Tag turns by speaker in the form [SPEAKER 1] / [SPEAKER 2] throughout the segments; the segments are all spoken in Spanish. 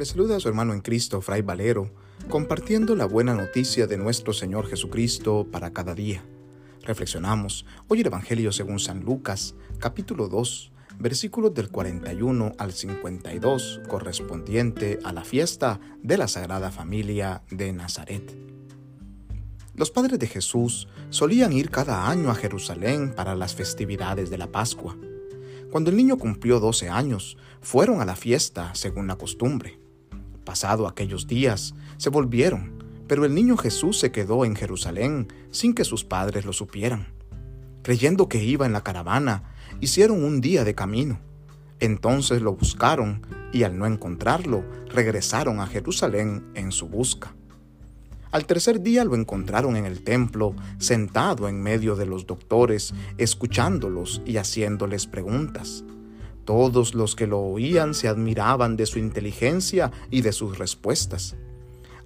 [SPEAKER 1] Le saluda a su hermano en Cristo, Fray Valero, compartiendo la buena noticia de nuestro Señor Jesucristo para cada día. Reflexionamos hoy el Evangelio según San Lucas, capítulo 2, versículos del 41 al 52, correspondiente a la fiesta de la Sagrada Familia de Nazaret. Los padres de Jesús solían ir cada año a Jerusalén para las festividades de la Pascua. Cuando el niño cumplió 12 años, fueron a la fiesta según la costumbre. Pasado aquellos días, se volvieron, pero el niño Jesús se quedó en Jerusalén sin que sus padres lo supieran. Creyendo que iba en la caravana, hicieron un día de camino. Entonces lo buscaron y al no encontrarlo, regresaron a Jerusalén en su busca. Al tercer día lo encontraron en el templo, sentado en medio de los doctores, escuchándolos y haciéndoles preguntas. Todos los que lo oían se admiraban de su inteligencia y de sus respuestas.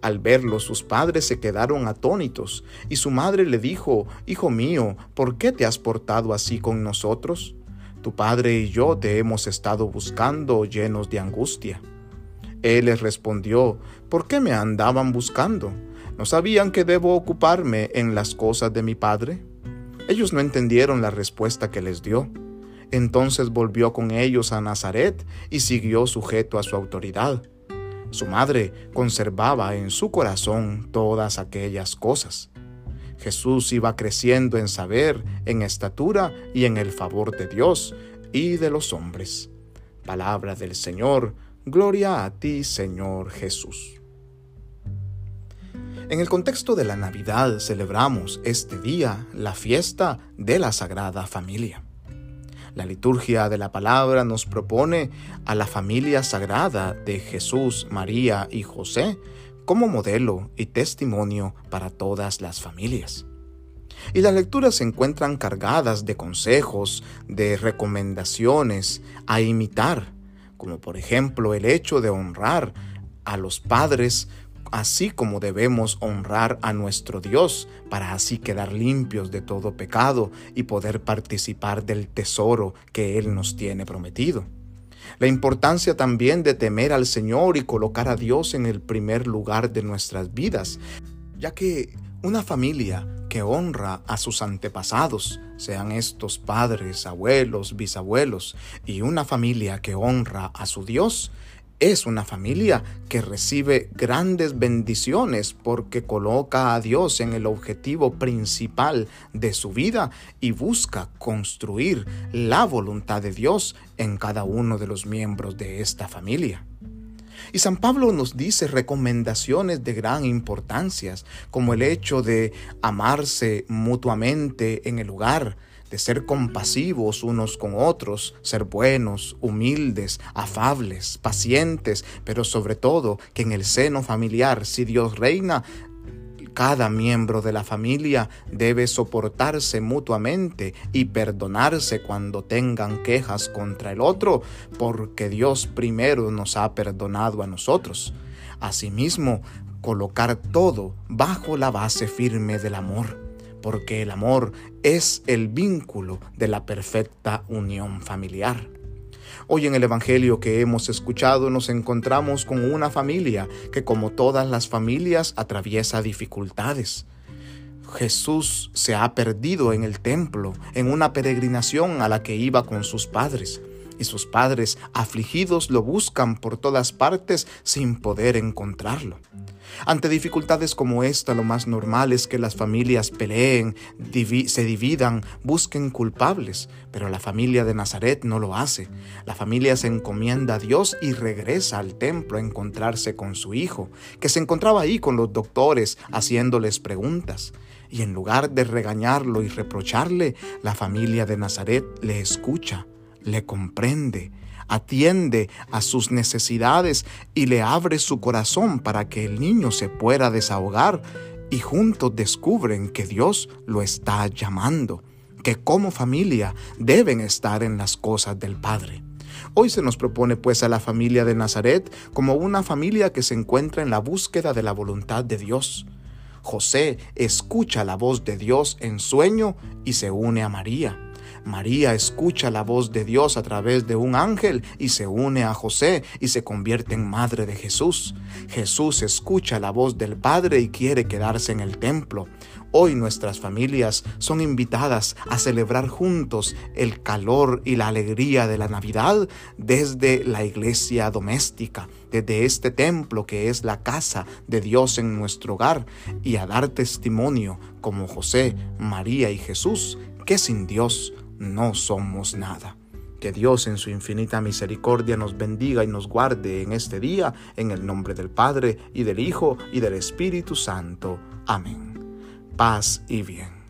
[SPEAKER 1] Al verlo sus padres se quedaron atónitos y su madre le dijo, Hijo mío, ¿por qué te has portado así con nosotros? Tu padre y yo te hemos estado buscando llenos de angustia. Él les respondió, ¿por qué me andaban buscando? ¿No sabían que debo ocuparme en las cosas de mi Padre? Ellos no entendieron la respuesta que les dio. Entonces volvió con ellos a Nazaret y siguió sujeto a su autoridad. Su madre conservaba en su corazón todas aquellas cosas. Jesús iba creciendo en saber, en estatura y en el favor de Dios y de los hombres. Palabra del Señor, gloria a ti Señor Jesús. En el contexto de la Navidad celebramos este día la fiesta de la Sagrada Familia. La liturgia de la palabra nos propone a la familia sagrada de Jesús, María y José como modelo y testimonio para todas las familias. Y las lecturas se encuentran cargadas de consejos, de recomendaciones a imitar, como por ejemplo el hecho de honrar a los padres así como debemos honrar a nuestro Dios para así quedar limpios de todo pecado y poder participar del tesoro que Él nos tiene prometido. La importancia también de temer al Señor y colocar a Dios en el primer lugar de nuestras vidas, ya que una familia que honra a sus antepasados, sean estos padres, abuelos, bisabuelos, y una familia que honra a su Dios, es una familia que recibe grandes bendiciones porque coloca a Dios en el objetivo principal de su vida y busca construir la voluntad de Dios en cada uno de los miembros de esta familia. Y San Pablo nos dice recomendaciones de gran importancia, como el hecho de amarse mutuamente en el hogar, de ser compasivos unos con otros, ser buenos, humildes, afables, pacientes, pero sobre todo que en el seno familiar, si Dios reina, cada miembro de la familia debe soportarse mutuamente y perdonarse cuando tengan quejas contra el otro, porque Dios primero nos ha perdonado a nosotros. Asimismo, colocar todo bajo la base firme del amor porque el amor es el vínculo de la perfecta unión familiar. Hoy en el Evangelio que hemos escuchado nos encontramos con una familia que como todas las familias atraviesa dificultades. Jesús se ha perdido en el templo, en una peregrinación a la que iba con sus padres, y sus padres afligidos lo buscan por todas partes sin poder encontrarlo. Ante dificultades como esta, lo más normal es que las familias peleen, se dividan, busquen culpables, pero la familia de Nazaret no lo hace. La familia se encomienda a Dios y regresa al templo a encontrarse con su hijo, que se encontraba ahí con los doctores haciéndoles preguntas. Y en lugar de regañarlo y reprocharle, la familia de Nazaret le escucha, le comprende, atiende a sus necesidades y le abre su corazón para que el niño se pueda desahogar y juntos descubren que Dios lo está llamando, que como familia deben estar en las cosas del Padre. Hoy se nos propone pues a la familia de Nazaret como una familia que se encuentra en la búsqueda de la voluntad de Dios. José escucha la voz de Dios en sueño y se une a María María escucha la voz de Dios a través de un ángel y se une a José y se convierte en madre de Jesús. Jesús escucha la voz del Padre y quiere quedarse en el templo. Hoy nuestras familias son invitadas a celebrar juntos el calor y la alegría de la Navidad desde la iglesia doméstica, desde este templo que es la casa de Dios en nuestro hogar y a dar testimonio como José, María y Jesús que sin Dios no somos nada. Que Dios en su infinita misericordia nos bendiga y nos guarde en este día, en el nombre del Padre y del Hijo y del Espíritu Santo. Amén paz y bien.